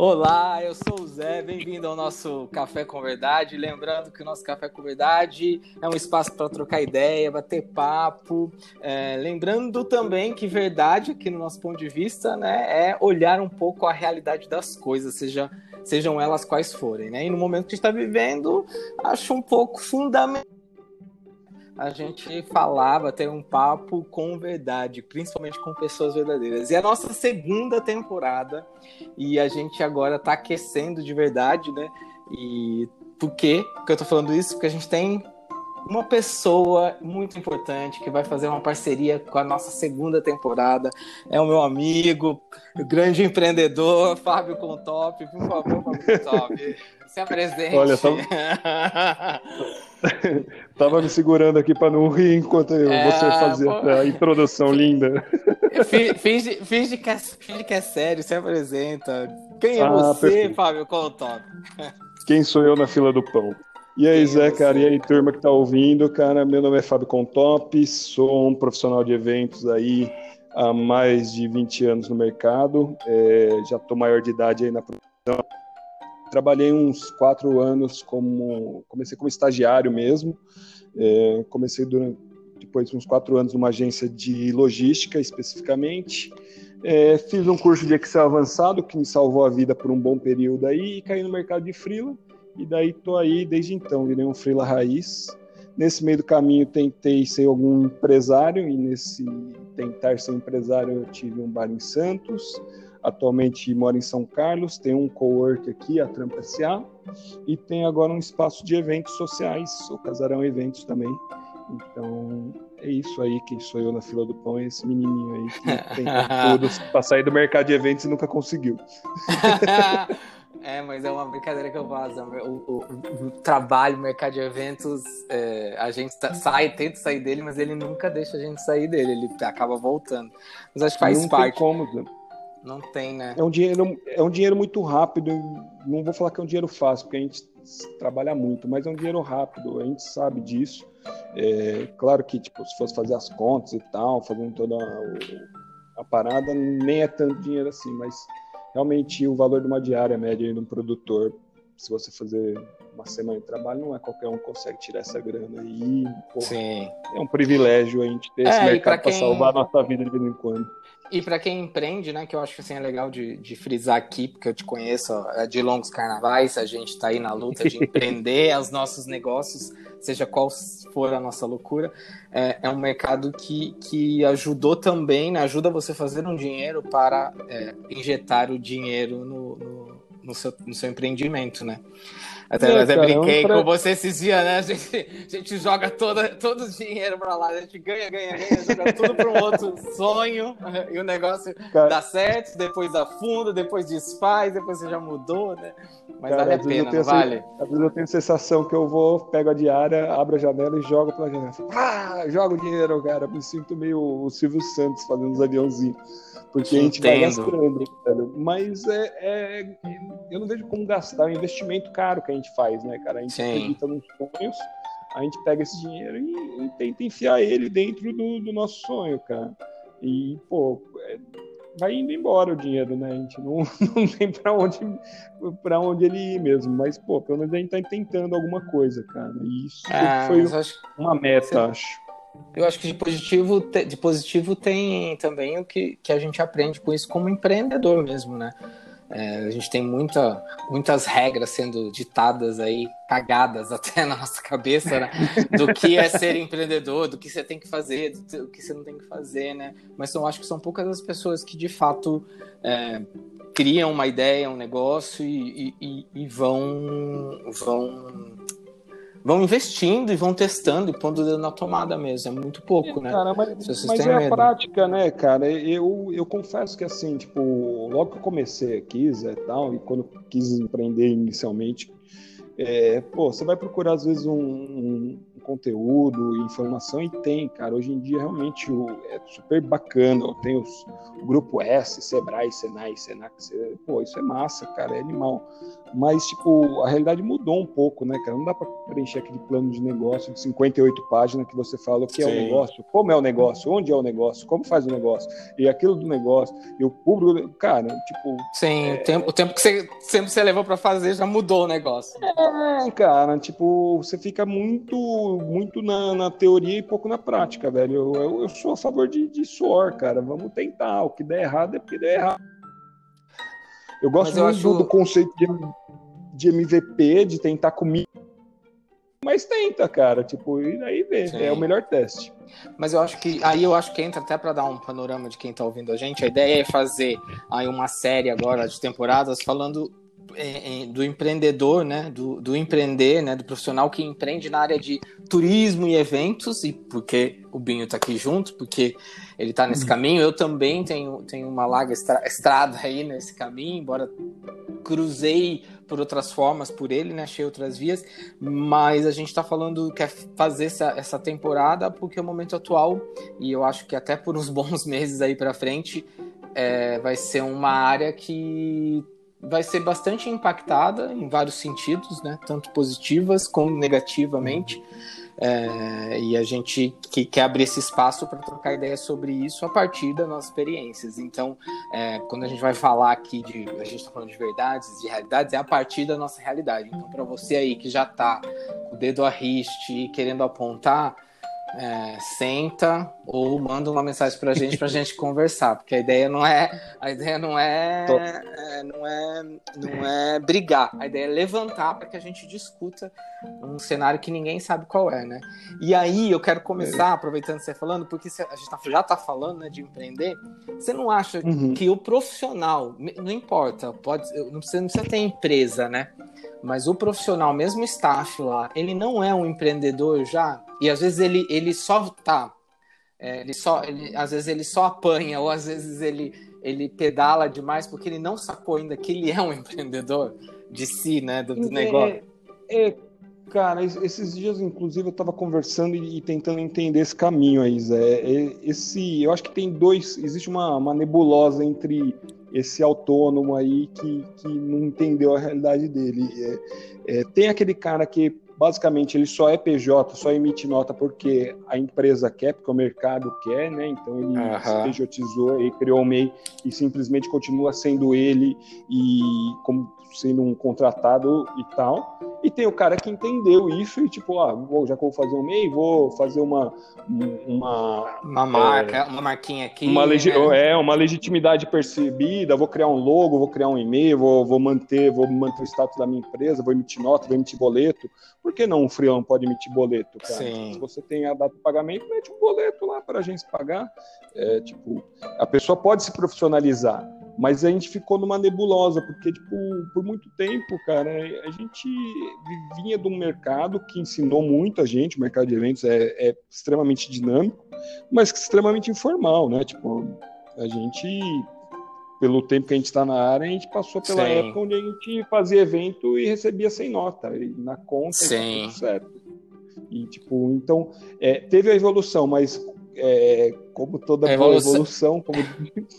Olá, eu sou o Zé, bem-vindo ao nosso Café com Verdade. Lembrando que o nosso Café com Verdade é um espaço para trocar ideia, bater papo. É, lembrando também que verdade, aqui no nosso ponto de vista, né, é olhar um pouco a realidade das coisas, seja, sejam elas quais forem. Né? E no momento que está vivendo, acho um pouco fundamental a gente falava, ter um papo com verdade, principalmente com pessoas verdadeiras. E a nossa segunda temporada, e a gente agora está aquecendo de verdade, né? E por quê? Porque eu tô falando isso? Porque a gente tem uma pessoa muito importante que vai fazer uma parceria com a nossa segunda temporada. É o meu amigo, o grande empreendedor, Fábio Contop. Por favor, Fábio Contop, se apresente. Olha, só... Tava me segurando aqui para não rir enquanto é, você fazia pô... a introdução linda. Finge, finge, que é, finge que é sério, se apresenta. Quem é ah, você, perfeito. Fábio Contop? Quem sou eu na fila do pão? E aí, Quem Zé, cara, e aí, turma que tá ouvindo, cara, meu nome é Fábio Contop, sou um profissional de eventos aí há mais de 20 anos no mercado, é, já tô maior de idade aí na produção trabalhei uns quatro anos como comecei como estagiário mesmo. É, comecei durante depois de uns quatro anos numa agência de logística especificamente. É, fiz um curso de Excel avançado que me salvou a vida por um bom período aí e caí no mercado de freela e daí tô aí desde então virei um freela raiz nesse meio do caminho tentei ser algum empresário e nesse tentar ser empresário eu tive um bar em Santos Atualmente moro em São Carlos, tem um co-work aqui, a Trampa SA, e tem agora um espaço de eventos sociais, o Casarão Eventos também. Então, é isso aí, quem sou eu na fila do pão é esse menininho aí que tem tudo para sair do mercado de eventos e nunca conseguiu. É, mas é uma brincadeira que eu faço. O, o, o trabalho, o mercado de eventos, é, a gente tá, sai, tenta sair dele, mas ele nunca deixa a gente sair dele, ele acaba voltando. Mas acho que faz não parte. Tem como, não tem, né? É um dinheiro, é um dinheiro muito rápido. Não vou falar que é um dinheiro fácil, porque a gente trabalha muito, mas é um dinheiro rápido. A gente sabe disso. É, claro que, tipo, se fosse fazer as contas e tal, fazendo toda a, a parada, nem é tanto dinheiro assim, mas realmente o valor de uma diária média de um produtor, se você fazer uma semana de trabalho, não é qualquer um que consegue tirar essa grana aí. Sim. É um privilégio a gente ter é, esse mercado para quem... salvar a nossa vida de vez em quando. E para quem empreende, né, que eu acho que assim, é legal de, de frisar aqui, porque eu te conheço ó, de longos carnavais, a gente está aí na luta de empreender os nossos negócios, seja qual for a nossa loucura. É, é um mercado que, que ajudou também, né, ajuda você a fazer um dinheiro para é, injetar o dinheiro no, no, no, seu, no seu empreendimento, né? Até, é, até cara, brinquei pra... com você esses dias, né? A gente, a gente joga toda, todo o dinheiro pra lá, a gente ganha, ganha, ganha, joga tudo para um outro sonho e o negócio cara... dá certo, depois afunda, depois desfaz, depois você já mudou, né? Mas cara, vale a pena, não vale? Às vezes eu tenho a sensação que eu vou, pego a diária, abro a janela e jogo pela janela. Ah, jogo dinheiro, cara. Me sinto meio o Silvio Santos fazendo os aviãozinhos. Porque Entendo. a gente vai gastando, velho. Mas é, é, eu não vejo como gastar, é um investimento caro que a gente faz, né, cara? A gente Sim. acredita nos sonhos, a gente pega esse dinheiro e, e tenta enfiar ele dentro do, do, nosso sonho, cara. E, pô, é, vai indo embora o dinheiro, né? A gente não, não tem para onde, pra onde ele ir mesmo. Mas, pô, pelo menos a gente tá tentando alguma coisa, cara. E isso ah, foi uma meta, Você... acho. Eu acho que de positivo, de positivo tem também o que, que a gente aprende com isso como empreendedor mesmo, né? É, a gente tem muita, muitas regras sendo ditadas aí, cagadas até na nossa cabeça, né? Do que é ser empreendedor, do que você tem que fazer, do que você não tem que fazer, né? Mas eu acho que são poucas as pessoas que de fato é, criam uma ideia, um negócio e, e, e vão, vão vão investindo e vão testando e pondo o dedo na tomada mesmo. É muito pouco, né? Cara, mas, mas é medo. a prática, né, cara? Eu, eu confesso que assim, tipo, logo que eu comecei aqui, Zé, tal, e quando quis empreender inicialmente, É, pô, você vai procurar às vezes um, um, conteúdo, informação e tem, cara. Hoje em dia realmente o, é super bacana. Tem os, o grupo S, Sebrae, Senai, Senac, pô, isso é massa, cara, é animal. Mas, tipo, a realidade mudou um pouco, né, cara? Não dá para preencher aquele plano de negócio de 58 páginas que você fala o que Sim. é o negócio, como é o negócio, onde é o negócio, como faz o negócio, e aquilo do negócio, e o público, cara, tipo. Sim, é... o, tempo, o tempo que você sempre você levou para fazer já mudou o negócio. É, cara, tipo, você fica muito muito na, na, teoria e pouco na prática, velho. Eu, eu, eu sou a favor de, de, suor, cara. Vamos tentar. O que der errado é porque der errado. Eu gosto eu muito acho... do conceito de, de MVP, de tentar comigo. Mas tenta, cara. Tipo, e daí vê. Sim. É o melhor teste. Mas eu acho que aí eu acho que entra até para dar um panorama de quem tá ouvindo a gente. A ideia é fazer aí uma série agora de temporadas falando do empreendedor, né, do, do, empreender, né, do profissional que empreende na área de turismo e eventos, e porque o Binho está aqui junto, porque ele está nesse uhum. caminho, eu também tenho, tenho uma larga estra estrada aí nesse caminho, embora cruzei por outras formas por ele, né, achei outras vias, mas a gente está falando, quer fazer essa, essa temporada porque é o momento atual, e eu acho que até por uns bons meses aí para frente, é, vai ser uma área que vai ser bastante impactada em vários sentidos, né? Tanto positivas como negativamente. É, e a gente que quer abrir esse espaço para trocar ideias sobre isso a partir das nossas experiências. Então, é, quando a gente vai falar aqui de. A gente está falando de verdades, de realidades, é a partir da nossa realidade. Então, para você aí que já está com o dedo a riste querendo apontar, é, senta ou manda uma mensagem para a gente para a gente conversar, porque a ideia não é a ideia não é, é, não é não é brigar, a ideia é levantar para que a gente discuta um cenário que ninguém sabe qual é, né? E aí eu quero começar aproveitando você falando, porque a gente tá, já está falando né, de empreender, você não acha uhum. que o profissional não importa, pode não precisa, não precisa ter empresa, né? Mas o profissional, mesmo staff lá, ele não é um empreendedor já e às vezes ele, ele só tá. É, ele só, ele, às vezes ele só apanha, ou às vezes ele, ele pedala demais porque ele não sacou ainda que ele é um empreendedor de si, né? Do, do é, negócio. É, cara, esses dias, inclusive, eu estava conversando e, e, tentando entender esse caminho aí, Zé. É, esse, eu acho que tem dois. Existe uma, uma nebulosa entre esse autônomo aí que, que não entendeu a realidade dele. É, é, tem aquele cara que basicamente ele só é PJ, só emite nota porque a empresa quer, porque o mercado quer, né? Então ele uhum. se PJizou e criou o MEI e simplesmente continua sendo ele e como sendo um contratado e tal. E tem o cara que entendeu isso e tipo, ah, vou, já que eu vou fazer um MEI, vou fazer uma uma uma marca, é, uma marquinha aqui, uma legi né? é uma legitimidade percebida, vou criar um logo, vou criar um e-mail, vou, vou manter, vou manter o status da minha empresa, vou emitir nota, vou emitir boleto. Por que não um freelance pode emitir boleto, cara? Sim. Se você tem a data de pagamento, mete um boleto lá para a agência pagar. É, tipo, a pessoa pode se profissionalizar mas a gente ficou numa nebulosa, porque, tipo, por muito tempo, cara, a gente vinha de um mercado que ensinou muito a gente, o mercado de eventos é, é extremamente dinâmico, mas extremamente informal, né? Tipo, a gente, pelo tempo que a gente está na área, a gente passou pela Sim. época onde a gente fazia evento e recebia sem nota, e na conta Sim. tudo certo. E, tipo, então, é, teve a evolução, mas é, como toda boa evolução, como,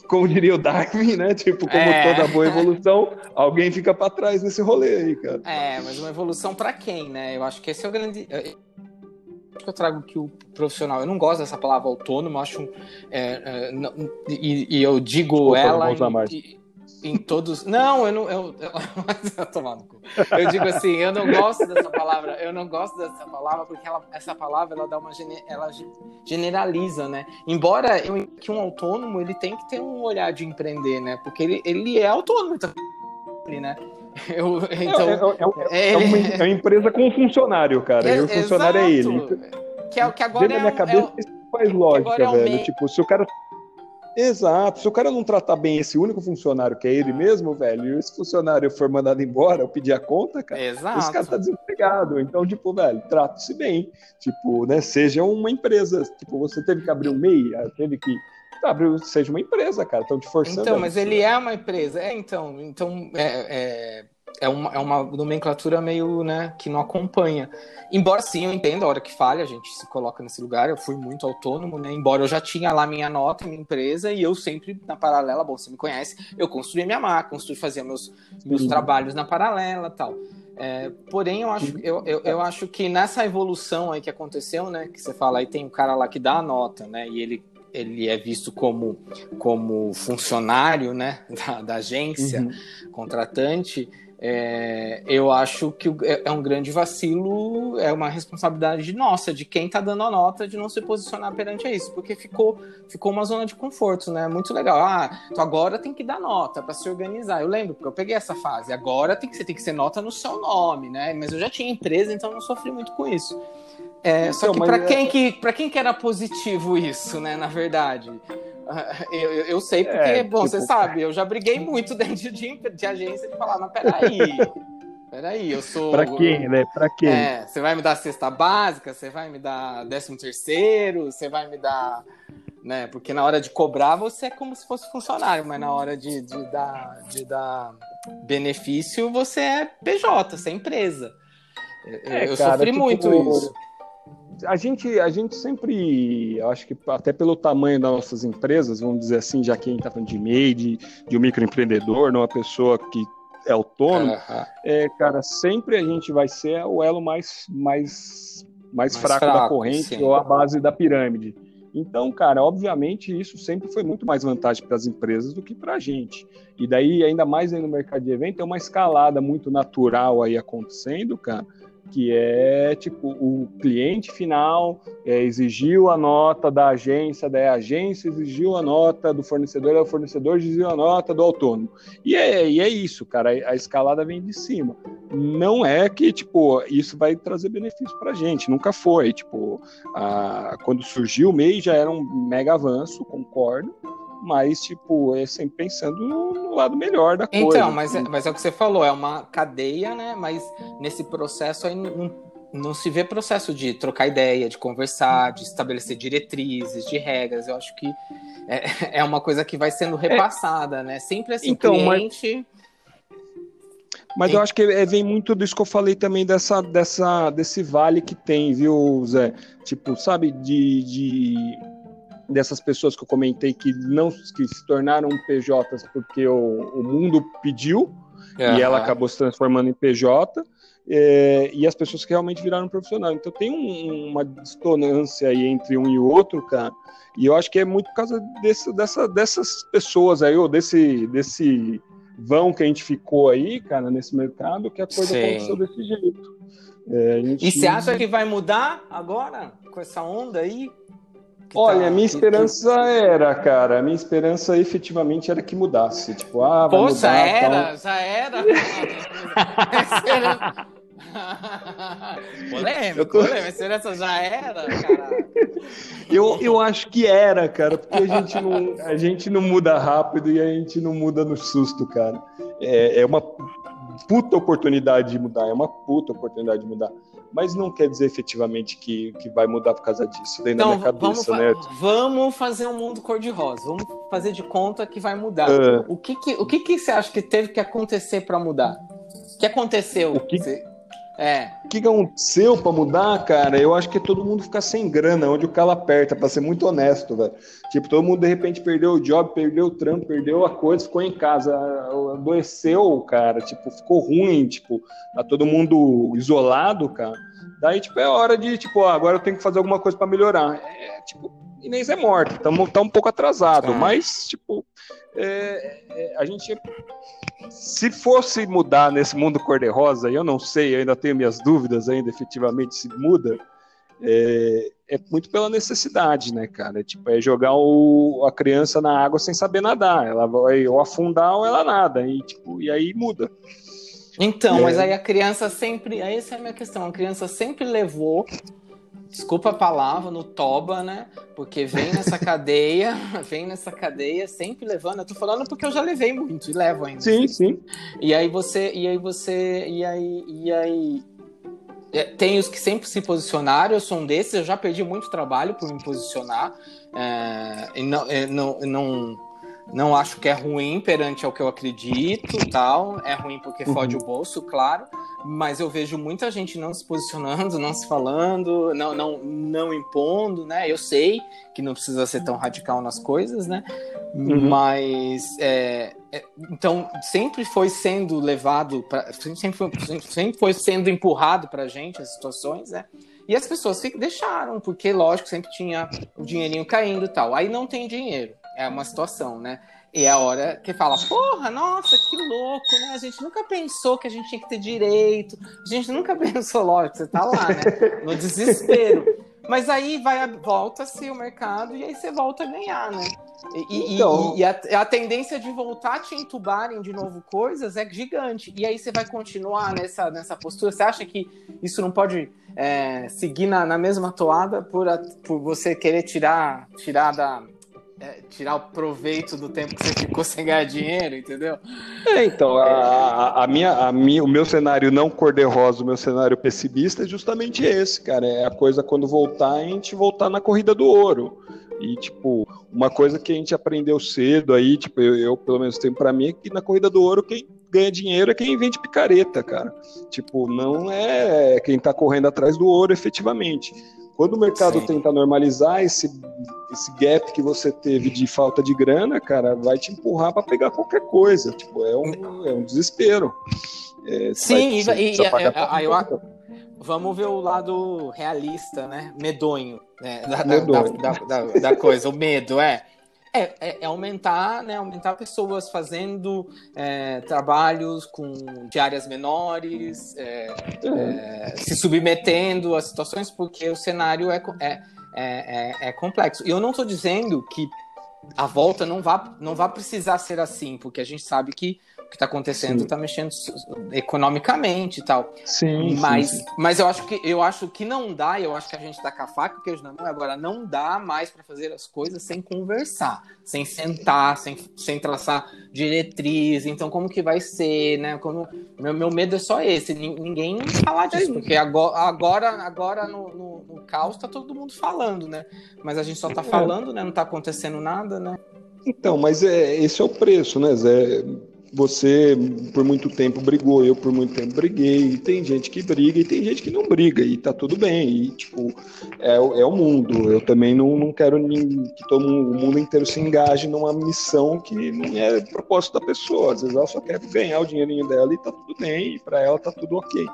como diria o Darwin, né? Tipo, como é. toda boa evolução, alguém fica para trás nesse rolê aí, cara. É, mas uma evolução para quem, né? Eu acho que esse é o grande. que eu trago que o profissional, eu não gosto dessa palavra autônomo, acho é, é, não, e, e, eu digo Desculpa, ela em, em todos. Não, eu não. Eu, eu, eu, eu digo assim, eu não gosto dessa palavra. Eu não gosto dessa palavra porque ela, essa palavra ela dá uma ela generaliza, né? Embora eu, que um autônomo ele tem que ter um olhar de empreender, né? Porque ele, ele é autônomo, então, né? Eu, então, é, é, é, é, uma, é uma empresa com um funcionário, cara. e o funcionário é ele. Que, é, que agora é, minha cabeça, faz lógica, velho. Tipo, se o cara Exato. Se o cara não tratar bem esse único funcionário que é ele mesmo, velho, e esse funcionário for mandado embora ou pedir a conta, cara, Exato. esse cara tá desempregado. Então, tipo, velho, trate-se bem. Tipo, né, seja uma empresa. Tipo, você teve que abrir um MEI, ah, teve que abrir, seja uma empresa, cara. Estão te forçando. Então, mas ele é uma empresa. É, então, então é, é é uma, é uma nomenclatura meio, né, que não acompanha. Embora sim, eu entendo a hora que falha, a gente se coloca nesse lugar, eu fui muito autônomo, né, embora eu já tinha lá minha nota, minha empresa, e eu sempre, na paralela, bom, você me conhece, eu construí minha marca, construí, fazia meus, meus trabalhos na paralela tal. É, porém, eu acho, eu, eu, eu, acho que nessa evolução aí que aconteceu, né, que você fala aí, tem um cara lá que dá a nota, né, e ele ele é visto como, como funcionário né, da, da agência uhum. contratante, é, eu acho que é, é um grande vacilo, é uma responsabilidade nossa, de quem está dando a nota, de não se posicionar perante isso, porque ficou, ficou uma zona de conforto, né? Muito legal. Ah, então agora tem que dar nota para se organizar. Eu lembro, porque eu peguei essa fase. Agora tem que, você tem que ser nota no seu nome, né? Mas eu já tinha empresa, então não sofri muito com isso. É, só que para é... quem que para quem que era positivo isso, né? Na verdade, eu, eu, eu sei porque, é, bom, tipo... você sabe, eu já briguei muito dentro de, de agência de falar, mas peraí. Peraí, eu sou. Pra quem, né? Pra quem? É, você vai me dar cesta básica, você vai me dar décimo terceiro, você vai me dar. Né? Porque na hora de cobrar você é como se fosse funcionário, mas na hora de, de, dar, de dar benefício você é PJ, você é empresa. É, eu cara, sofri tipo, muito isso a gente, a gente sempre, acho que até pelo tamanho das nossas empresas, vamos dizer assim, já que a gente está falando de MEI, de, de um microempreendedor, não uma pessoa que é autônomo, uhum. é, cara, sempre a gente vai ser o elo mais, mais, mais, mais fraco, fraco, da corrente sim. ou a base da pirâmide. Então, cara, obviamente isso sempre foi muito mais vantagem para as empresas do que para a gente. E daí, ainda mais aí no mercado de evento, é uma escalada muito natural aí acontecendo, cara, que é tipo o cliente final é, exigiu a nota da agência, daí a agência exigiu a nota do fornecedor, o fornecedor exigiu a nota do autônomo. E é, e é isso, cara, a, escalada vem de cima. Não é que tipo isso vai trazer benefício para gente, nunca foi. Tipo, a, quando surgiu o MEI já era um mega avanço, concordo mas, tipo, é sempre pensando no, no lado melhor da então, coisa. Então, mas, é, mas é o que você falou, é uma cadeia, né? Mas nesse processo aí não, não se vê processo de trocar ideia, de conversar, de estabelecer diretrizes, de regras. Eu acho que é, é uma coisa que vai sendo é. repassada, é. né? Sempre assim, então, cliente... Mas... Mas eu acho que vem muito disso que eu falei também dessa, dessa, desse vale que tem, viu, Zé? Tipo, sabe, de, de dessas pessoas que eu comentei que não que se tornaram PJs porque o, o mundo pediu uhum. e ela acabou se transformando em PJ. É, e as pessoas que realmente viraram profissional. Então tem um, uma dissonância aí entre um e o outro, cara. E eu acho que é muito por causa desse, dessa, dessas pessoas aí, ou desse, desse vão que a gente ficou aí, cara, nesse mercado, que a coisa Sim. aconteceu desse jeito. É, gente... E você acha que vai mudar agora, com essa onda aí? Olha, tá, minha esperança que... era, cara, a minha esperança efetivamente era que mudasse. Tipo, ah, vai Pô, mudar, já era, já era. polêmico, tô... polêmico, a esperança já era, cara. Eu, eu acho que era, cara, porque a gente, não, a gente não muda rápido e a gente não muda no susto, cara. É, é uma puta oportunidade de mudar, é uma puta oportunidade de mudar mas não quer dizer efetivamente que, que vai mudar por causa disso, dentro então, da minha cabeça, vamos, né? Vamos fazer um mundo cor-de-rosa, vamos fazer de conta que vai mudar. Uh, o que, que, o que, que você acha que teve que acontecer para mudar? O que aconteceu? O que, você... É. O que aconteceu para mudar, cara? Eu acho que todo mundo fica sem grana, onde o calo aperta, para ser muito honesto, velho. Tipo, todo mundo de repente perdeu o job, perdeu o trampo, perdeu a coisa, ficou em casa, adoeceu, cara. Tipo, ficou ruim, tipo, tá todo mundo isolado, cara. Daí, tipo, é hora de, tipo, ó, agora eu tenho que fazer alguma coisa para melhorar. É, tipo, Inês é morta, estamos tá um pouco atrasado, é. mas, tipo, é, é, a gente se fosse mudar nesse mundo cor-de-rosa, eu não sei, eu ainda tenho minhas dúvidas ainda efetivamente se muda, é, é muito pela necessidade, né, cara? Tipo, é jogar o, a criança na água sem saber nadar. Ela vai ou afundar ou ela nada. E, tipo, e aí muda. Então, é. mas aí a criança sempre. Essa é a minha questão. A criança sempre levou desculpa a palavra, no toba, né? Porque vem nessa cadeia, vem nessa cadeia sempre levando. Eu tô falando porque eu já levei muito e levo ainda. Sim, sim. E aí você, e aí você, e aí, e aí é, tem os que sempre se posicionaram, eu sou um desses, eu já perdi muito trabalho por me posicionar. É, e não, é, não, não não acho que é ruim perante ao que eu acredito, tal. É ruim porque uhum. fode o bolso, claro. Mas eu vejo muita gente não se posicionando, não se falando, não, não, não impondo, né? Eu sei que não precisa ser tão radical nas coisas, né? Uhum. Mas é, é, então sempre foi sendo levado para sempre, foi, sempre foi sendo empurrado para gente as situações, né? E as pessoas deixaram, porque lógico sempre tinha o dinheirinho caindo e tal. Aí não tem dinheiro é uma situação, né? E é a hora que fala, porra, nossa, que louco, né? A gente nunca pensou que a gente tinha que ter direito. A gente nunca pensou, lógico, você tá lá, né? No desespero. Mas aí vai, volta-se o mercado e aí você volta a ganhar, né? E, então... e, e a, a, tendência de voltar a te entubarem de novo coisas é gigante. E aí você vai continuar nessa, nessa postura. Você acha que isso não pode é, seguir na, na mesma toada por, a, por você querer tirar, tirar da é, tirar o proveito do tempo que você ficou sem ganhar dinheiro, entendeu? É, então, a, a, minha, a minha, o meu cenário não cor-de-rosa, o meu cenário pessimista é justamente esse, cara. É a coisa quando voltar, a gente voltar na corrida do ouro. E, tipo, uma coisa que a gente aprendeu cedo aí, tipo, eu, eu pelo menos tenho para mim, é que na corrida do ouro, quem ganha dinheiro é quem vende picareta, cara. Tipo, não é quem tá correndo atrás do ouro efetivamente. Quando o mercado Sim. tenta normalizar esse, esse gap que você teve de falta de grana, cara, vai te empurrar para pegar qualquer coisa. Tipo, é um, é um desespero. É, Sim, vai, e, e, aí eu, vamos ver o lado realista, né? Medonho, né? Da, Medonho. Da, da, da, coisa, o medo, é. É, é, é, aumentar, né? Aumentar pessoas fazendo é, trabalhos com diárias menores, é, é, se submetendo a situações, porque o cenário é, é, é, é complexo. E eu não estou dizendo que a volta não vá, não vá precisar ser assim, porque a gente sabe que que está acontecendo está mexendo economicamente e tal. Sim. Mas, sim, mas eu acho que eu acho que não dá, eu acho que a gente tá com a faca e o queijo na mão, agora não dá mais para fazer as coisas sem conversar, sem sentar, sem, sem traçar diretriz. Então, como que vai ser, né? Como, meu, meu medo é só esse, ninguém falar disso, porque agora, agora, agora no, no, no caos tá todo mundo falando, né? Mas a gente só tá é. falando, né? Não tá acontecendo nada, né? Então, mas é, esse é o preço, né, Zé? você por muito tempo brigou, eu por muito tempo briguei, tem gente que briga e tem gente que não briga, e tá tudo bem, e tipo, é, é o mundo. Eu também não, não quero que todo o mundo inteiro se engaje numa missão que não é propósito da pessoa. Às vezes ela só quer ganhar o dinheirinho dela e tá tudo bem, e para ela tá tudo ok.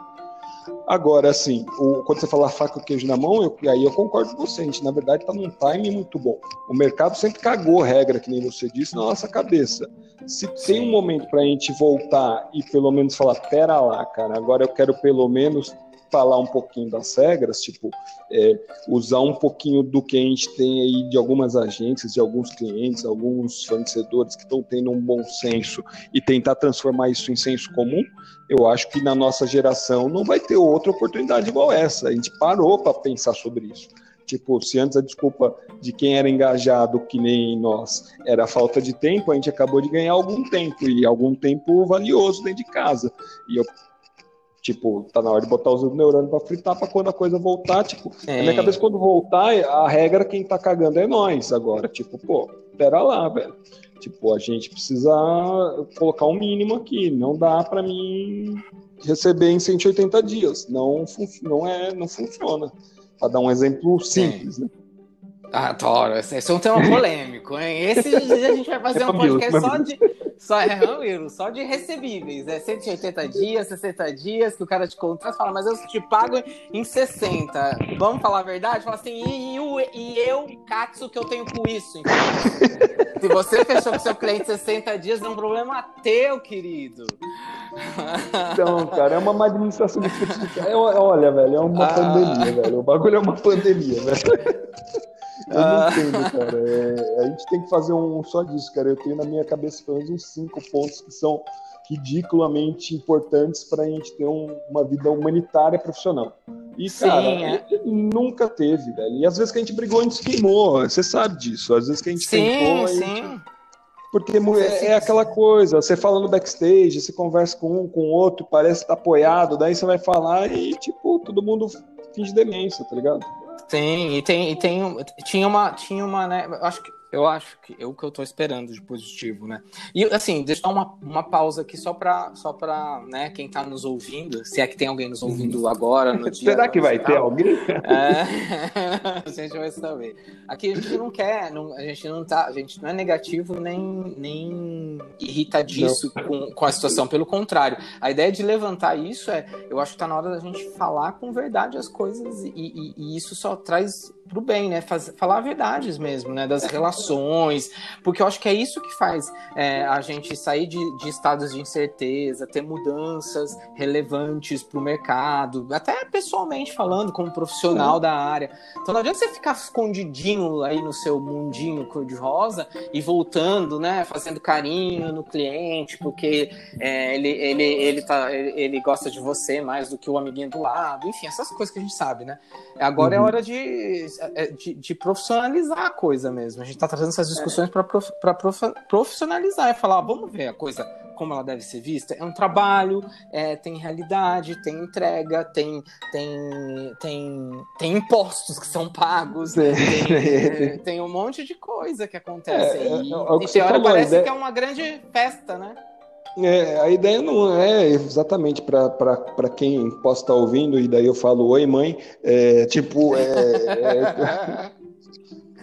Agora, assim, o, quando você fala faca e queijo na mão, eu, aí eu concordo com você. A gente, na verdade, está num time muito bom. O mercado sempre cagou regra, que nem você disse, na nossa cabeça. Se tem um momento para a gente voltar e pelo menos falar, pera lá, cara, agora eu quero pelo menos falar um pouquinho das regras, tipo, é, usar um pouquinho do que a gente tem aí de algumas agências, de alguns clientes, alguns fornecedores que estão tendo um bom senso e tentar transformar isso em senso comum, eu acho que na nossa geração não vai ter outra oportunidade igual essa. A gente parou para pensar sobre isso. Tipo, se antes a desculpa de quem era engajado, que nem nós, era falta de tempo, a gente acabou de ganhar algum tempo, e algum tempo valioso dentro de casa. E eu, tipo, tá na hora de botar os neurônios para fritar para quando a coisa voltar, tipo, é. na minha cabeça, quando voltar, a regra quem tá cagando é nós agora. Tipo, pô, pera lá, velho. Tipo, a gente precisa colocar um mínimo aqui. Não dá para mim receber em 180 dias. Não, não, é, não funciona. Para dar um exemplo simples, né? Adoro. Esse é um tema polêmico, hein? Esse a gente vai fazer é um podcast só de, só, é, Ramiro, só de recebíveis. É 180 dias, 60 dias que o cara te contrata fala, mas eu te pago em 60. Vamos falar a verdade? Fala assim, e, e, e eu, Katsu, que eu tenho com isso? Então, se você fechou com seu cliente 60 dias, é um problema teu, querido. Então, cara, é uma má administração de é, Olha, velho, é uma ah. pandemia, velho. O bagulho é uma pandemia, velho. Eu não ah. entendo, cara. É, a gente tem que fazer um só disso, cara. Eu tenho na minha cabeça pelo menos uns cinco pontos que são ridiculamente importantes para a gente ter um, uma vida humanitária profissional. E, Sim, cara, é. nunca teve, velho. E às vezes que a gente brigou, a gente queimou. Você sabe disso. Às vezes que a gente sim, tentou, sim. Gente... Porque é, é, aquela coisa, você fala no backstage, você conversa com um, com o outro, parece estar tá apoiado, daí você vai falar e, tipo, todo mundo finge demência, tá ligado? Tem, e tem, e tem tinha uma, tinha uma, né, acho que Eu acho que é o que eu tô esperando de positivo, né? E assim, deixa eu dar uma, uma pausa aqui só para só para né, quem tá nos ouvindo, se é que tem alguém nos ouvindo uhum. agora no dia. Será que vai ter alguém? É, a gente vai saber. Aqui a gente não quer, não, a gente não tá, a gente não é negativo nem, nem irritadiço com, com a situação, pelo contrário. A ideia de levantar isso é, eu acho que tá na hora da gente falar com verdade as coisas e, e, e isso só traz pro bem, né? Faz, falar verdades mesmo, né? Das relações, porque eu acho que é isso que faz é, a gente sair de, de, estados de incerteza, ter mudanças relevantes para o mercado, até pessoalmente falando, como profissional da área. Então não adianta você ficar escondidinho aí no seu mundinho cor-de-rosa e voltando, né? Fazendo carinho no cliente, porque é, ele, ele, ele, tá, ele, ele, gosta de você mais do que o amiguinho do lado, enfim, essas coisas que a gente sabe, né? Agora é uhum. é hora de de, de, profissionalizar a coisa mesmo. A gente está trazendo essas discussões para prof, prof, profissionalizar e falar, vamos ver a coisa como ela deve ser vista. É um trabalho, é, tem realidade, tem entrega, tem, tem, tem, tem impostos que são pagos, tem, é, tem, um monte de coisa que acontece. É, e, é, e tem hora parece ideia... que é uma grande festa, né? É, a ideia não é exatamente para quem possa estar ouvindo, e daí eu falo, oi mãe, é, tipo, é,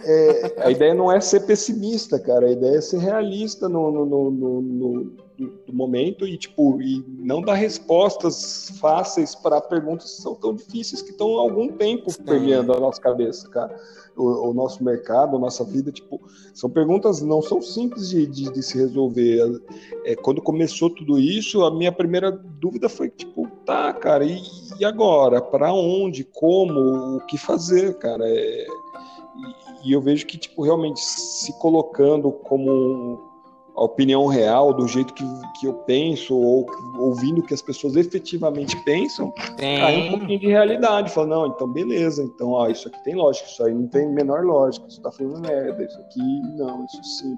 é, a ideia não é ser pessimista, cara, a ideia é ser realista no, no, no, no do, momento e tipo e não dar respostas fáceis para perguntas que são tão difíceis que estão há algum tempo permeando a nossa cabeça, cara o, o, nosso mercado, a nossa vida, tipo, são perguntas não são simples de, de, de se resolver. É, quando começou tudo isso, a minha primeira dúvida foi tipo, tá, cara, e, e agora? Para onde? Como? O que fazer, cara? É, e, e eu vejo que tipo realmente se colocando como um, a opinião real, do jeito que, que eu penso, ou ouvindo o que as pessoas efetivamente pensam, tem. cai um pouquinho de realidade. Fala, não, então beleza, então ó, isso aqui tem lógica, isso aí não tem menor lógica, isso tá falando merda, isso aqui não, isso sim.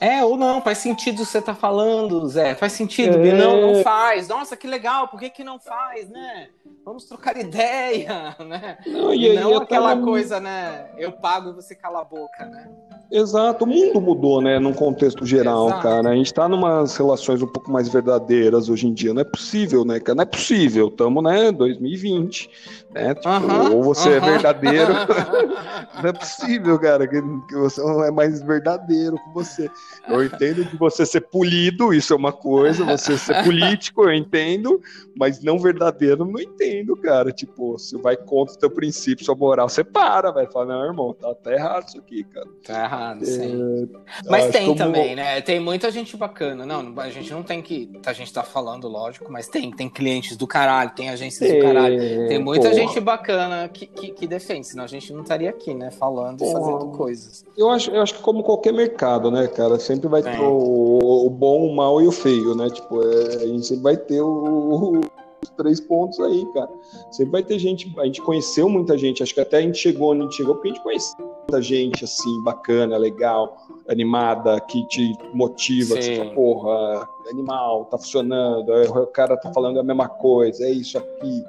É, ou não, faz sentido você tá falando, Zé. Faz sentido, é... não, não faz. Nossa, que legal, por que, que não faz, né? Vamos trocar ideia, né? Não, e, e não aquela coisa, né? Eu pago e você cala a boca, né? Exato, o mundo mudou, né, num contexto geral, Exato. cara. A gente tá numas relações um pouco mais verdadeiras hoje em dia. Não é possível, né, cara? Não é possível. Estamos, né, 2020. Né? Tipo, uh -huh, ou você uh -huh. é verdadeiro. não é possível, cara, que, que você não é mais verdadeiro com você. Eu entendo que você ser polido, isso é uma coisa, você ser político, eu entendo, mas não verdadeiro, não entendo, cara. Tipo, se vai contra o teu princípio, sua moral, você para, vai falar, não, irmão, tá, tá errado isso aqui, cara. Tá errado, sim. É, mas tem como... também, né? Tem muita gente bacana. Não, a gente não tem que. A gente tá falando, lógico, mas tem. Tem clientes do caralho, tem agências é, do caralho. Tem muita porra. gente bacana que, que, que, defende, senão a gente não estaria aqui, né? Falando e fazendo coisas. Eu acho, eu acho que como qualquer mercado, né, cara? Sempre vai ter o, o, bom, o mal e o feio, né? Tipo, é, a gente sempre vai ter o, três pontos aí, cara. Sempre vai ter gente, a gente conheceu muita gente, acho que até a gente chegou onde a gente chegou porque a gente conheceu muita gente, assim, bacana, legal, animada, que te motiva, que você fala, porra, animal, tá funcionando, o cara tá falando a mesma coisa, é isso aqui.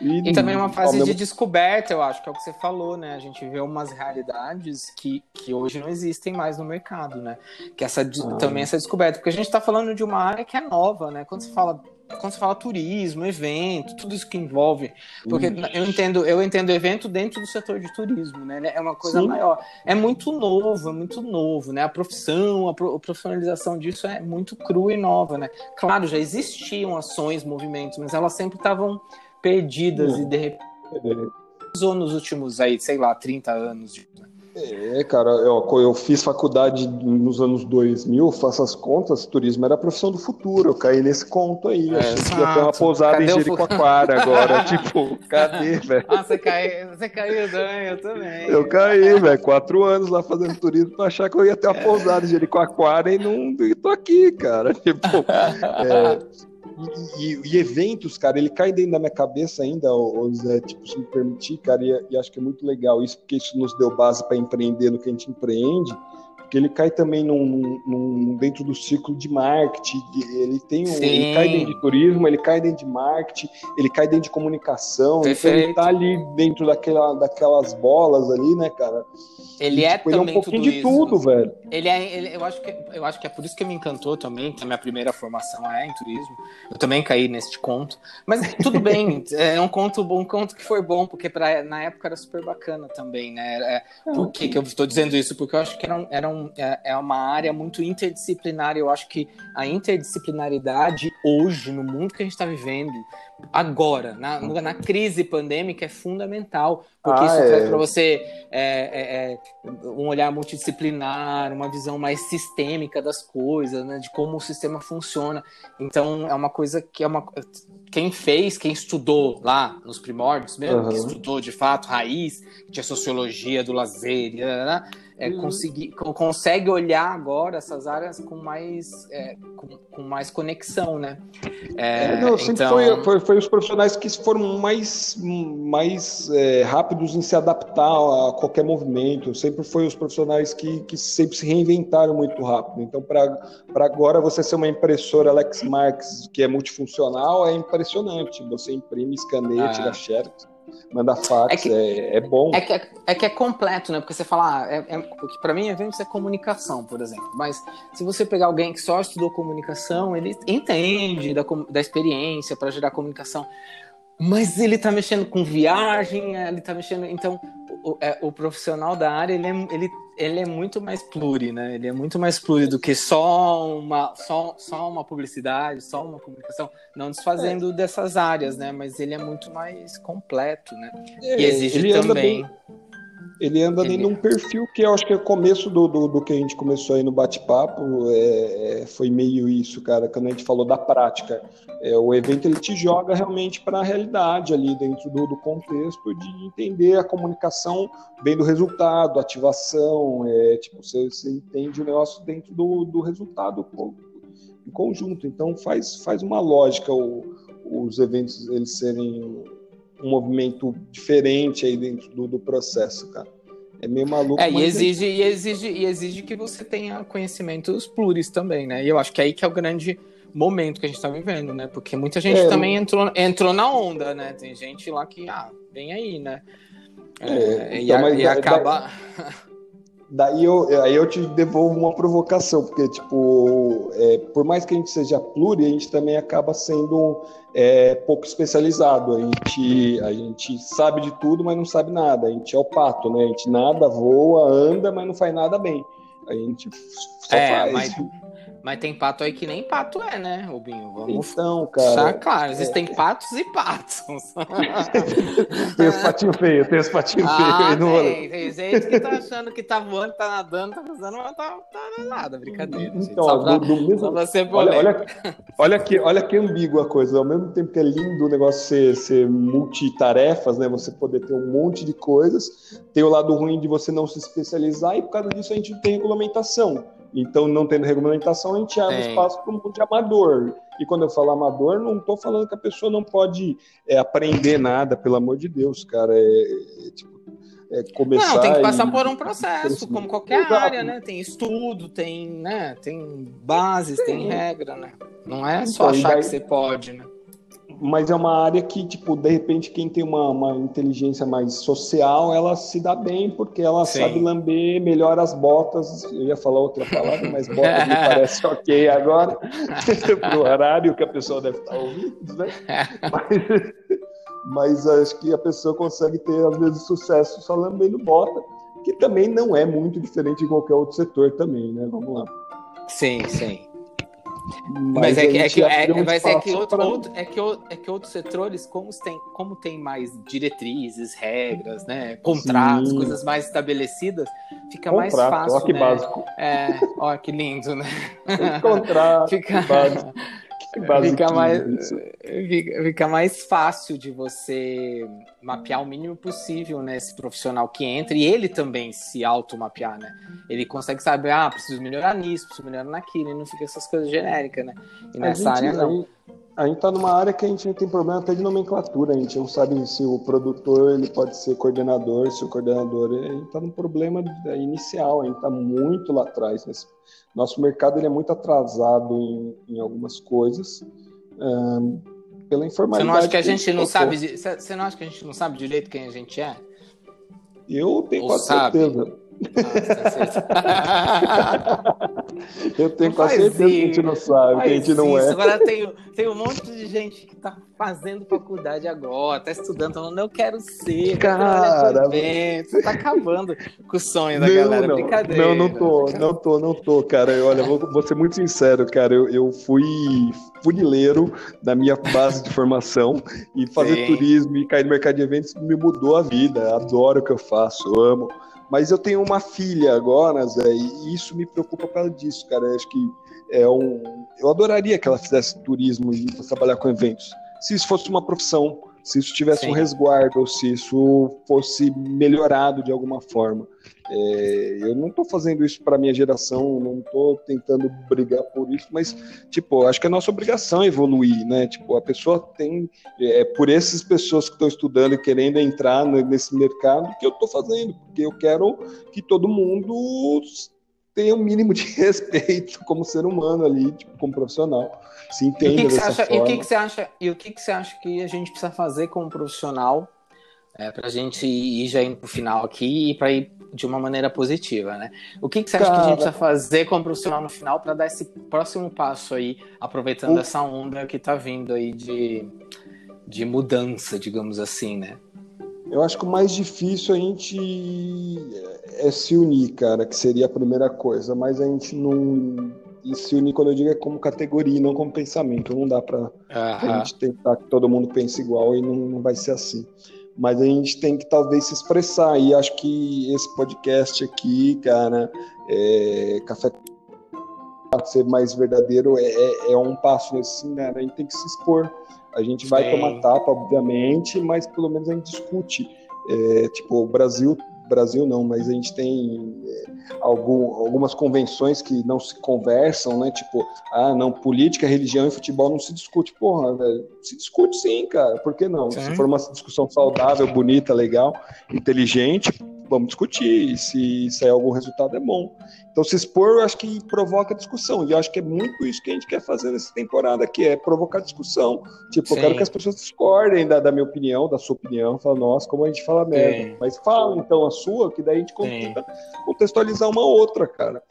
E, e também é uma fase mesmo... de descoberta, eu acho, que é o que você falou, né? A gente vê umas realidades que, que hoje não existem mais no mercado, né? Que essa ah. também essa descoberta, porque a gente está falando de uma área que é nova, né? Quando você fala quando você fala turismo, evento, tudo isso que envolve, porque eu entendo, eu entendo evento dentro do setor de turismo, né? É uma coisa Sim. maior. É muito novo, é muito novo, né? A profissão, a profissionalização disso é muito crua e nova, né? Claro, já existiam ações, movimentos, mas elas sempre estavam perdidas e de repente nos últimos aí, sei lá, 30 anos. Né? É, cara, eu, eu fiz faculdade nos anos 2000, faço as contas, turismo era a profissão do futuro, eu caí nesse conto aí, é, achei que ia ter uma pousada cadê em Jericoacoara agora, tipo, cadê, velho? Ah, você caiu, você caiu também, eu também. Eu caí, velho, quatro anos lá fazendo turismo pra achar que eu ia ter uma pousada em Jericoacoara e não, e tô aqui, cara, tipo, é, e, e, eventos, cara, ele cai dentro da minha cabeça ainda, o Zé, tipo, se me permitir, cara, e, e, acho que é muito legal isso, porque isso nos deu base para empreender no que a gente empreende. Porque ele cai também num, num, dentro do ciclo de marketing, ele tem um, ele cai dentro de turismo, ele cai dentro de marketing, ele cai dentro de comunicação, Perfeito. então ele tá ali dentro daquela, daquelas bolas ali, né, cara? Ele é tipo, também ele é um pouquinho de tudo, velho. Ele é, ele, eu acho que eu acho que é por isso que me encantou também, que a minha primeira formação é em turismo. Eu também caí neste conto, mas tudo bem, é um conto, um conto que foi bom porque para na época era super bacana também, né? É, por que, que eu estou dizendo isso? Porque eu acho que era, era um, é, é uma área muito interdisciplinar. Eu acho que a interdisciplinaridade hoje no mundo que a gente está vivendo agora, na, na crise pandêmica, é fundamental, porque ah, isso é. traz para você é, é, é, um olhar multidisciplinar, uma visão mais sistêmica das coisas, né, de como o sistema funciona. Então, é uma coisa que é uma. Quem fez, quem estudou lá nos primórdios mesmo, uhum. que estudou de fato raiz, que tinha sociologia do lazer, né, é, uhum. conseguir, consegue olhar agora essas áreas com mais, é, com, com, mais conexão, né? É, é não, sempre então... foi, foi, foi, os profissionais que foram mais, mais é, rápidos em se adaptar a qualquer movimento, sempre foi os profissionais que, que sempre se reinventaram muito rápido. Então, para agora, você ser uma impressora Alex Marx que é multifuncional é impressionante. Você imprime, escaneia, ah. tira xerox manda fax, é, que, é, é, bom. É que é, é, que é completo, né? Porque você fala, ah, é, é, porque para mim eventos é comunicação, por exemplo. Mas se você pegar alguém que só estudou comunicação, ele entende da, da experiência para gerar comunicação. Mas ele tá mexendo com viagem, ele tá mexendo. Então, o, é, o profissional da área, ele é, ele, ele é muito mais pluri, né? Ele é muito mais pluri do que só uma, só, só uma publicidade, só uma comunicação. Não desfazendo é. dessas áreas, né? Mas ele é muito mais completo, né? É, e exige também. Bem ele anda ali num perfil que eu acho que é o começo do, do, do que a gente começou aí no bate-papo, é, é, foi meio isso, cara, quando a gente falou da prática. É, o evento ele te joga realmente para a realidade ali dentro do, do, contexto de entender a comunicação bem do resultado, ativação, é, tipo, você, você entende o negócio dentro do, do resultado em conjunto. Então faz, faz uma lógica o, os eventos eles serem um movimento diferente aí dentro do, do processo, cara. É meio maluco. É, e exige, é... e, exige, e exige que você tenha conhecimentos pluris também, né? E eu acho que é aí que é o grande momento que a gente está vivendo, né? Porque muita gente é, também entrou, entrou na onda, né? Tem gente lá que, ah, vem aí, né? É, é, então, e, a, e acaba. Daí eu, aí eu te devolvo uma provocação, porque, tipo, é, por mais que a gente seja pluri, a gente também acaba sendo é, pouco especializado. A gente, a gente sabe de tudo, mas não sabe nada. A gente é o pato, né? A gente nada, voa, anda, mas não faz nada bem. A gente só é, faz. Mas, mas tem pato aí que nem pato é, né, Rubinho? Vamos então, cara. claro, existem é... patos e patos. tem os patinhos feios, tem os patinhos ah, feios aí tem, tem gente que tá achando que tá voando, tá nadando, tá fazendo, mas tá, tá nada, brincadeira. Então, só pra, do, mesmo... pra ser olha, olha, olha, que, olha que ambígua a coisa. Ao mesmo tempo que é lindo o negócio ser, ser multitarefas, né? Você poder ter um monte de coisas, tem o lado ruim de você não se especializar, e por causa disso a gente tem regulamentação. Então, não tendo regulamentação, a gente abre espaço para um mundo de amador. E quando eu falo amador, não estou falando que a pessoa não pode é, aprender nada, pelo amor de Deus, cara. É, é tipo, é começar. Não, tem que passar e... por um processo, como qualquer Exato. área, né? Tem estudo, tem, né? Tem bases, Sim. tem regra, né? Não é só então, achar daí... que você pode, né? Mas é uma área que, tipo, de repente, quem tem uma, uma inteligência mais social, ela se dá bem, porque ela Sim. sabe lamber melhor as botas. Eu ia falar outra palavra, mas botas me parece ok agora, para o horário que a pessoa deve estar ouvindo, né? Mas, mas acho que a pessoa consegue ter, às vezes, sucesso só lambendo bota, que também não é muito diferente de qualquer outro setor também, né? Vamos lá. Sim, sim. Mas, é que, é que, é, mas é que, outro, outro, é, que, é que outros setores, como tem, como tem mais diretrizes, regras, né, contratos, Sim. coisas mais estabelecidas, fica Contrato, mais fácil. Olha que né? básico. É, olha que lindo, né? Contrato, fica... básico fica mais, fica, fica, mais fácil de você mapear o mínimo possível nesse né, profissional que entra e ele também se automapear, né? Ele consegue saber, ah, preciso melhorar nisso, preciso melhorar naquilo, e não fica essas coisas genéricas, né? E nessa gente, área não. A gente está numa área que a gente tem problema até de nomenclatura, a gente não sabe se o produtor ele pode ser coordenador, se o coordenador. A gente está num problema inicial, a gente está muito lá atrás. Nesse... Nosso mercado ele é muito atrasado em, em algumas coisas. Um, pela informalidade. Você não acha que a gente, que não sabe. Você não acha que a gente não sabe direito quem a gente é? Eu tenho quase certeza. Eu tenho quase certeza que a gente não sabe, que a gente não é. Agora tem, tem um monte de gente que tá fazendo faculdade agora, tá estudando, falando, eu quero ser, cara. Você tá acabando com o sonho da não, galera. Não, Brincadeira. Não, não tô, não tô, não tô, cara. Olha, vou, vou ser muito sincero, cara. Eu, eu fui funileiro na minha base de formação e fazer Sim. turismo e cair no mercado de eventos me mudou a vida. Adoro o que eu faço, amo. Mas eu tenho uma filha agora, Zé, e isso me preocupa por causa disso, cara. Eu acho que é um. Eu adoraria que ela fizesse turismo e trabalhar com eventos. Se isso fosse uma profissão, se isso tivesse Sim. um resguardo, se isso fosse melhorado de alguma forma. É, eu não estou fazendo isso para minha geração, não estou tentando brigar por isso, mas tipo, acho que é nossa obrigação evoluir, né? Tipo, a pessoa tem é por essas pessoas que estão estudando e querendo entrar nesse mercado que eu estou fazendo, porque eu quero que todo mundo tenha um mínimo de respeito como ser humano ali, tipo, como profissional, se entenda dessa acha, forma. E o que, que você acha? E o que, que você acha que a gente precisa fazer como profissional é, para a gente ir já indo para o final aqui e para ir de uma maneira positiva, né? O que, que você acha Cara... que a gente precisa fazer como profissional no final para dar esse próximo passo aí, aproveitando o... essa onda que está vindo aí de, de mudança, digamos assim, né? Eu acho que o mais difícil a gente é se unir, cara, que seria a primeira coisa, mas a gente não. E se unir, quando eu digo, é como categoria, não como pensamento. Não dá para a gente tentar que todo mundo pense igual e não, não vai ser assim mas a gente tem que talvez se expressar. E acho que esse podcast aqui, cara, é, Café ser mais verdadeiro é, é, é um passo assim, né? A gente tem que se expor. A gente vai Sim. tomar tapa, obviamente, mas pelo menos a gente discute. É, tipo, o Brasil Brasil não, mas a gente tem é, algum, algumas convenções que não se conversam, né? Tipo, ah, não, política, religião e futebol não se discute. Porra, velho, se discute sim, cara, por que não? Sim. Se for uma discussão saudável, bonita, legal, inteligente, vamos discutir. Se sair algum resultado, é bom. Então, se expor, eu acho que provoca discussão. E eu acho que é muito isso que a gente quer fazer nessa temporada, que é provocar discussão. Tipo, Sim. eu quero que as pessoas discordem da, da minha opinião, da sua opinião. Fala, nossa, como a gente fala merda. Mas fala, então, a sua, que daí a gente tenta contextualizar uma outra, cara.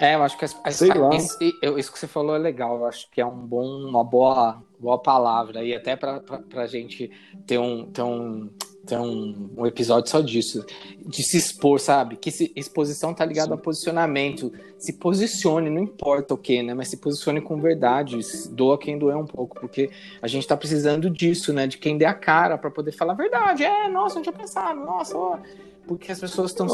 É, eu acho que as, as, isso, que você falou é legal. Eu acho que é um bom, uma boa, boa palavra. E até para a gente ter um, ter um tem um, um, episódio só disso, de se expor, sabe? Que se, exposição tá ligada a posicionamento. Se posicione, não importa o que, né? Mas se posicione com verdade, doa quem doer um pouco, porque a gente tá precisando disso, né? De quem dê a cara para poder falar a verdade. É, nossa, não tinha pensado, nossa, ó porque as pessoas estão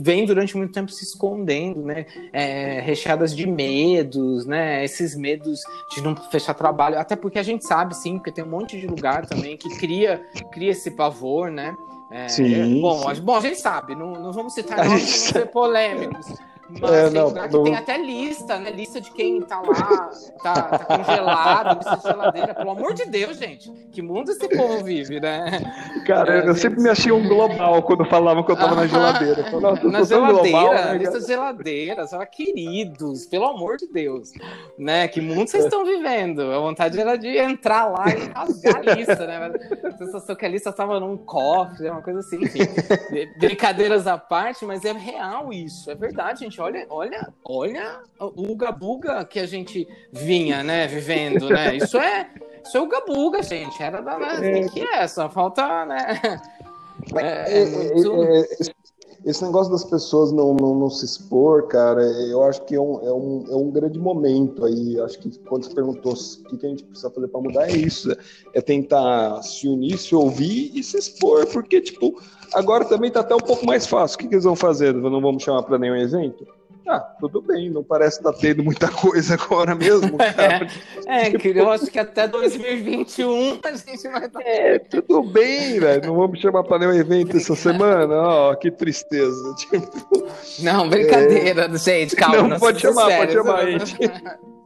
vêm durante muito tempo se escondendo, né? É, recheadas de medos, né? Esses medos de não fechar trabalho, até porque a gente sabe, sim, porque tem um monte de lugar também que cria, cria esse pavor, né? É, sim, bom, sim. A, bom, a gente sabe, não, não vamos citar nomes, vamos ser polêmicos. Mas é, não, não... tem até lista, né? Lista de quem tá lá, tá, tá congelado, lista de geladeira. Pelo amor de Deus, gente. Que mundo esse povo vive, né? Cara, é, eu sempre me achei um global quando falavam que eu tava na geladeira. Falava, na geladeira, global, né, lista de geladeiras. Fala, queridos, pelo amor de Deus. Né? Que mundo vocês estão vivendo? A vontade era de entrar lá e rasgar a lista, né? A sensação que a lista tava num cofre, uma coisa assim. Enfim, brincadeiras à parte, mas é real isso. É verdade, gente gente, olha, olha, olha o Uga que a gente vinha, né, vivendo, né? Isso é, isso é o Gabuga, gente. Era da. Né? É. que é? Só falta, né? É, é, é, muito... Esse negócio das pessoas não, não, não, se expor, cara, eu acho que é um, é um, é um grande momento aí. Acho que quando você perguntou o que, que a gente precisa fazer para mudar, é isso: é tentar se unir, se ouvir e se expor, porque, tipo, agora também tá até um pouco mais fácil. O que, que eles vão fazer? Não vamos chamar para nenhum evento? Ah, tudo bem, não parece estar tá tendo muita coisa agora mesmo. Cara. é, tipo... eu acho que até 2021 a gente vai estar. Tá é, tudo bem, velho. Não vamos chamar para nenhum evento essa semana. Ó, oh, que tristeza. Tipo, não, brincadeira, é... gente, calma. Não, pode chamar, pode chamar, a gente.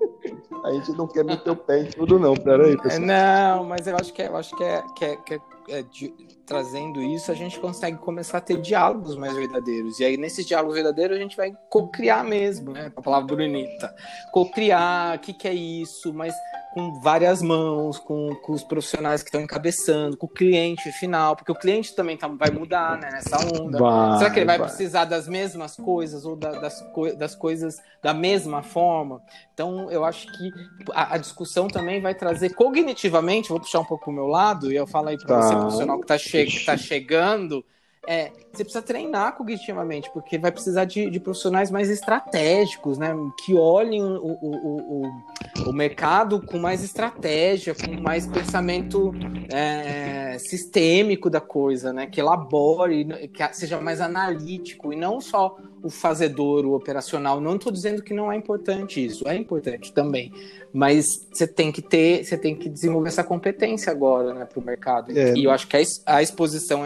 A gente não quer meter o pé em tudo, não. Peraí, pessoal. Não, mas eu acho que é, eu acho que é, que é, que é, é de, trazendo isso, a gente consegue começar a ter diálogos mais verdadeiros. E aí, nesses diálogos verdadeiros, a gente vai co-criar mesmo, né? A palavra bonita. Co-criar, o que, que é isso, mas com várias mãos, com, com os profissionais que estão encabeçando, com o cliente final, porque o cliente também tá, vai mudar né, nessa onda. Vai, Será que ele vai, vai, precisar das mesmas coisas ou da, das, das coisas da mesma forma? Então, eu acho que a, a, discussão também vai trazer cognitivamente, vou puxar um pouco para o meu lado, e eu falo aí para tá. você, profissional que está che tá chegando é, você precisa treinar cognitivamente, porque vai precisar de, de profissionais mais estratégicos, né? Que olhem o, o, o, o mercado com mais estratégia, com mais pensamento é, sistêmico da coisa, né? Que elabore, que seja mais analítico e não só o fazedor, o operacional. Não estou dizendo que não é importante isso, é importante também. Mas você tem que ter, você tem que desenvolver essa competência agora, né, para o mercado. É. E eu acho que a, exposição,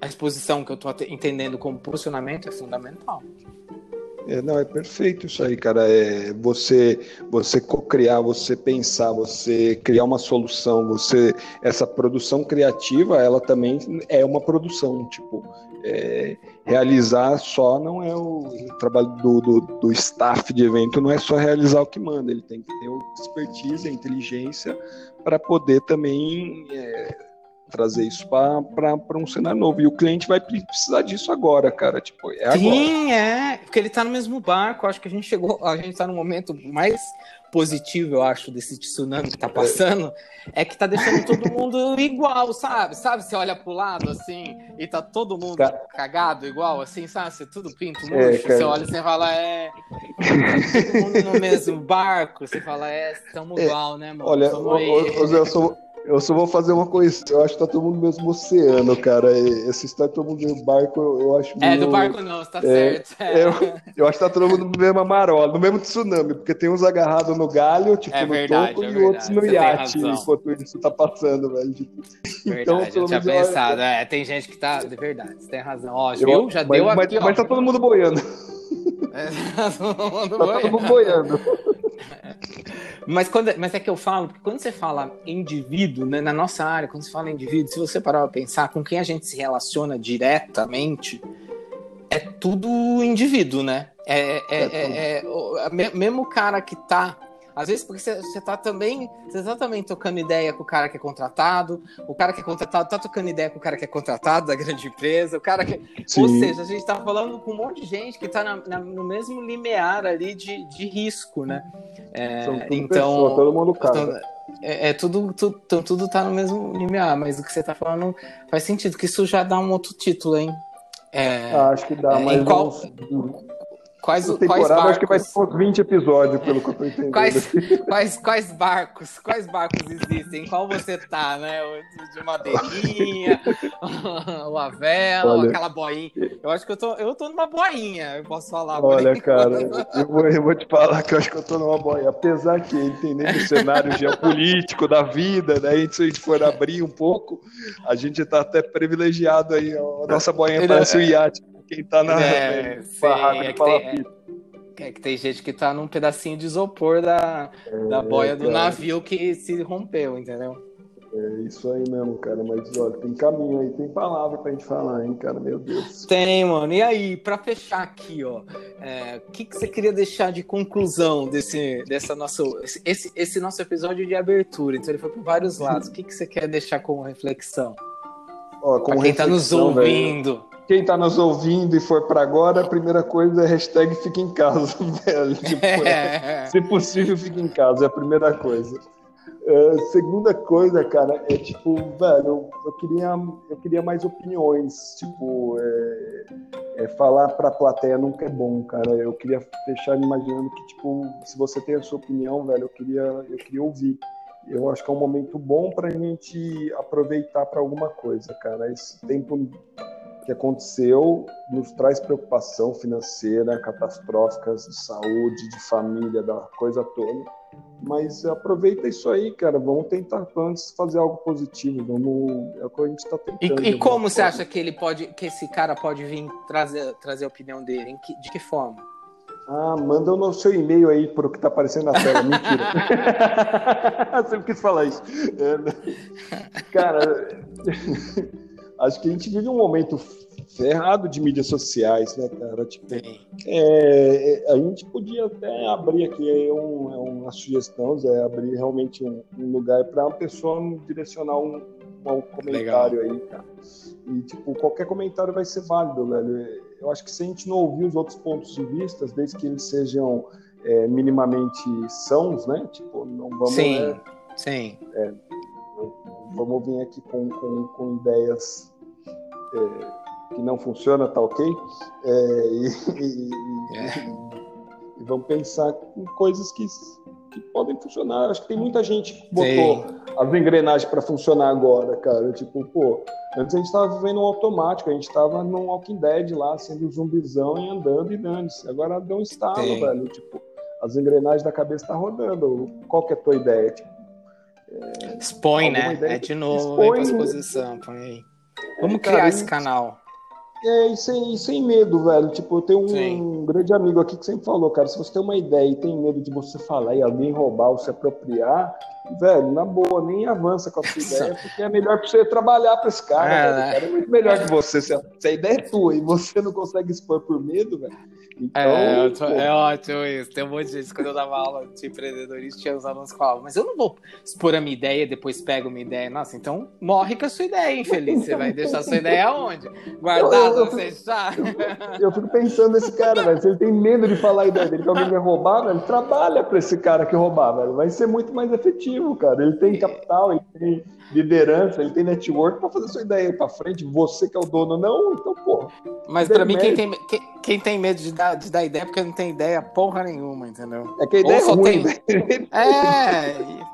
a exposição que eu estou entendendo como posicionamento é fundamental. É, não, é perfeito isso aí, cara. É você, você co-criar, você pensar, você criar uma solução, você essa produção criativa, ela também é uma produção. Tipo, é, realizar só não é o, o trabalho do, do, do, staff de evento, não é só realizar o que manda, ele tem que ter a expertise, a inteligência para poder também é, trazer isso para um cenário novo. E o cliente vai precisar disso agora, cara. Tipo, é agora. Sim, é. Porque ele está no mesmo barco. Acho que a gente chegou, a gente está no momento mais positivo, eu acho, desse tsunami que tá passando, é que tá deixando todo mundo igual, sabe? Sabe, você olha pro lado, assim, e tá todo mundo tá. cagado igual, assim, sabe? Você tudo pinto, é, murcho, é, você olha e você fala, é... todo mundo no mesmo barco, você fala, é, estamos é, igual, né, mano? Olha, ô, ô, Zé, eu sou... Eu só vou fazer uma coisa. Eu acho que tá todo mundo no mesmo oceano, cara. Esse história todo mundo no barco, eu acho É, do barco não, tá é, certo. É. Eu, eu, acho que tá todo mundo no mesmo marola, no mesmo tsunami, porque tem uns agarrados no galho, tipo, é verdade, no topo, é e outros no Você iate, enquanto isso tá passando, velho. Tipo, verdade, então, eu tinha pensado. Eu... É, tem gente que tá. De verdade, você tem razão. Ó, eu, viu? Já mas, deu mas, aqui, mas, ó. Mas tá todo mundo boiando. É, tá todo mundo tá boiando. Todo mundo boiando. Mas, quando, mas é que eu falo, porque quando você fala indivíduo, né, na nossa área, quando você fala indivíduo, se você parar para pensar com quem a gente se relaciona diretamente, é tudo indivíduo, né? É, é, é, é, é mesmo o cara que tá às vezes porque você, tá também, você tá também tocando ideia com o cara que é contratado, o cara que é contratado tá tocando ideia com o cara que é contratado da grande empresa, o cara que. Sim. Ou seja, a gente tá falando com um monte de gente que tá na, na, no mesmo limiar ali de, de risco, né? É, então. Pessoa, todo mundo. Então, é, é, tudo, tudo, tudo tá no mesmo limiar, mas o que você tá falando faz sentido, que isso já dá um outro título, hein? É, ah, acho que dá, é, mas qual, Quais, Essa temporada quais barcos... acho que vai ser uns 20 episódios, pelo que eu tô entendendo. Quais, quais, quais barcos, quais barcos existem? Qual você tá, né? De madeirinha, o a vela, Olha, aquela boinha. Eu acho que eu tô, eu tô numa boinha, eu posso falar. Olha, cara, eu vou, eu vou te falar que eu acho que eu tô numa boinha. Apesar que, entendendo o cenário geopolítico da vida, né? Se a gente for abrir um pouco, a gente tá até privilegiado aí. A nossa boinha parece o um iate quem tá na é, né, é que, tem, é, é, que tem gente que tá num pedacinho de isopor da, é, da boia do navio que se rompeu, entendeu? É isso aí mesmo, cara. Mas olha, tem caminho aí, tem palavra pra gente falar, hein, cara? Meu Deus. Tem, mano. E aí, pra fechar aqui, ó, é, o que, que você queria deixar de conclusão desse, dessa nosso, esse, esse nosso episódio de abertura? Então ele foi por vários lados. O que, que você quer deixar como reflexão? Ó, como pra quem tá nos ouvindo. Velho quem está nos ouvindo e for para agora, a primeira coisa é hashtag fica em casa, velho. É, se possível, fica em casa, é a primeira coisa. Uh, segunda coisa, cara, é tipo, velho, eu, eu, queria, eu queria mais opiniões. Tipo, é, é falar pra plateia nunca é bom, cara. Eu queria fechar imaginando que, tipo, se você tem a sua opinião, velho, eu queria, eu queria ouvir. Eu acho que é um momento bom pra gente aproveitar para alguma coisa, cara. Esse tempo que aconteceu nos traz preocupação financeira, catastróficas de saúde, de família, da coisa toda. Mas aproveita isso aí, cara. Vamos tentar antes fazer algo positivo. Vamos, é o que a gente está tentando. E, e como você acha que ele pode, que esse cara pode vir trazer, trazer a opinião dele? Que, de que forma? Ah, manda o seu e-mail aí para o que está aparecendo na tela. Mentira. Sempre quis falar isso. É, cara, acho que a gente vive um momento ferrado de mídias sociais, né, cara? Tipo, é, a gente podia até abrir aqui é um, é uma sugestão, Zé, abrir realmente um, um lugar para uma pessoa direcionar um, um comentário Legal. aí, cara. E, tipo, qualquer comentário vai ser válido, velho. Eu acho que se a gente não ouvir os outros pontos de vista, desde que eles sejam é, minimamente sãos, né? Tipo, não vamos. Sim, né, sim. É, vamos vir aqui com, com, com ideias é, que não funcionam, tá ok? É, e, e, é. e, vamos pensar em coisas que, que podem funcionar. Acho que tem muita gente que botou Sim. as engrenagens para funcionar agora, cara. Tipo, pô, antes a gente estava vivendo um automático, a gente estava num Walking Dead lá, sendo zumbizão e andando e dando-se. Agora deu um estalo, Sim. velho. Tipo, as engrenagens da cabeça tá rodando. Qual que é a tua ideia? Tipo, é, Expõe, né? É de novo, Expõe, vem pra exposição, põe aí. Vamos criar cara, esse canal. É, e sem, e sem medo, velho. Tipo, eu tenho um Sim. grande amigo aqui que sempre falou, cara, se você tem uma ideia e tem medo de você falar e alguém roubar ou se apropriar, velho, na boa, nem avança com a sua ideia, porque é melhor pra você trabalhar pra esse cara, é. Né? Cara é muito melhor que você. Se a, se a, ideia é tua e você não consegue expor por medo, velho. Então, é, tô, é ótimo isso. Tem um monte de gente. Quando eu dava aula de empreendedorismo, tinha os alunos que falavam, mas eu não vou expor a minha ideia, depois pego minha ideia. Nossa, então morre com a sua ideia, infeliz. Você vai deixar a sua ideia aonde? Guardada, eu, eu? Eu, eu, fico pensando nesse cara, velho. Se ele tem medo de falar a ideia dele, que alguém vai roubar, velho, trabalha pra esse cara que roubar, velho. Vai ser muito mais efetivo, cara. Ele tem capital, ele tem liderança, ele tem network para fazer sua ideia para frente. Você que é o dono, não, então, pô. Mas para mim, quem tem, quem, quem, tem medo de dar, de dar ideia é porque não tem ideia porra nenhuma, entendeu? É que a ideia Ou é ruim. Tem... é.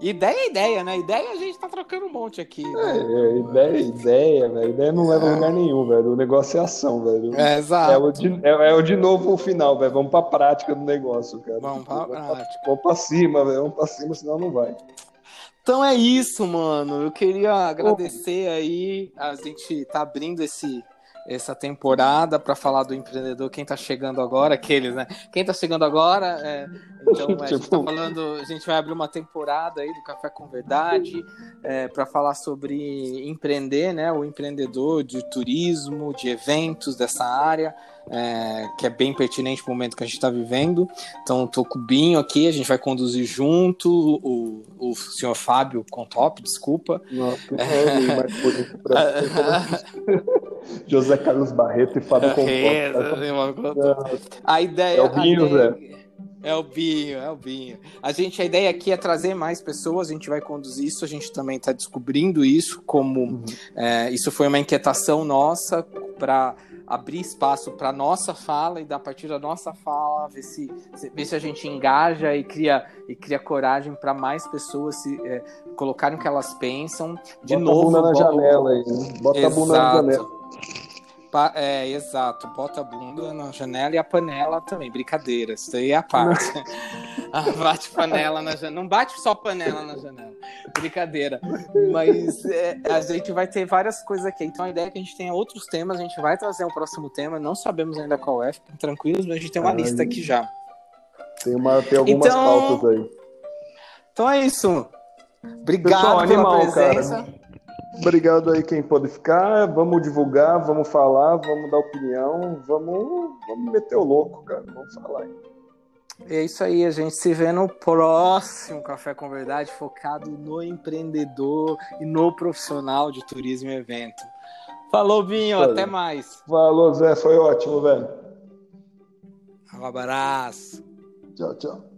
Ideia é ideia, né? Ideia a gente tá trocando um monte aqui. Né? É, é, ideia é ideia, velho. Ideia não leva a lugar nenhum, velho. O negócio é ação, velho. É, exato. É o de, é, é o de novo o final, velho. Vamos pra prática do negócio, cara. Vamos pra prática. Vamos pra cima, velho. Vamos pra cima, senão não vai. Então é isso, mano. Eu queria agradecer aí. A gente tá abrindo esse essa temporada para falar do empreendedor, quem está chegando agora, aqueles, né? Quem está chegando agora, é, então é, a gente tá falando, a gente vai abrir uma temporada aí do Café com Verdade é, para falar sobre empreender, né? O empreendedor de turismo, de eventos dessa área é, que é bem pertinente para o momento que a gente está vivendo. Então, estou com o Binho aqui, a gente vai conduzir junto, o, o senhor Fábio Contop, desculpa. Nossa, José Carlos Barreto e Fábio Contop. A ideia. É o Binho, Zé. É o Binho, é o Binho. A gente, a ideia aqui é trazer mais pessoas, a gente vai conduzir isso, a gente também está descobrindo isso, como uhum. é, isso foi uma inquietação nossa para abrir espaço para nossa fala e a partir da nossa fala ver se, ver se a gente engaja e cria e cria coragem para mais pessoas se é, colocarem o que elas pensam de bota novo a bunda na janela aí né? bota Exato. a bunda na janela é, exato. Bota a bunda na janela e a panela também. Brincadeira, isso daí é a parte. ah, bate panela na janela. Não bate só panela na janela. Brincadeira. Mas é, a gente vai ter várias coisas aqui. Então a ideia é que a gente tenha outros temas. A gente vai trazer um próximo tema. Não sabemos ainda qual é. Fiquem tranquilos, mas a gente tem uma lista aqui já. Tem, uma, tem algumas então... pautas aí. Então é isso. Obrigado Pessoal, pela animal, presença. Cara. Obrigado aí quem pode ficar. Vamos divulgar, vamos falar, vamos dar opinião, vamos, vamos meter o louco, cara. Vamos falar aí. É isso aí, a gente se vê no próximo Café com Verdade, focado no empreendedor e no profissional de turismo e evento. Falou, Binho, Valeu. até mais. Falou, Zé, foi ótimo, velho. Um abraço. Tchau, tchau.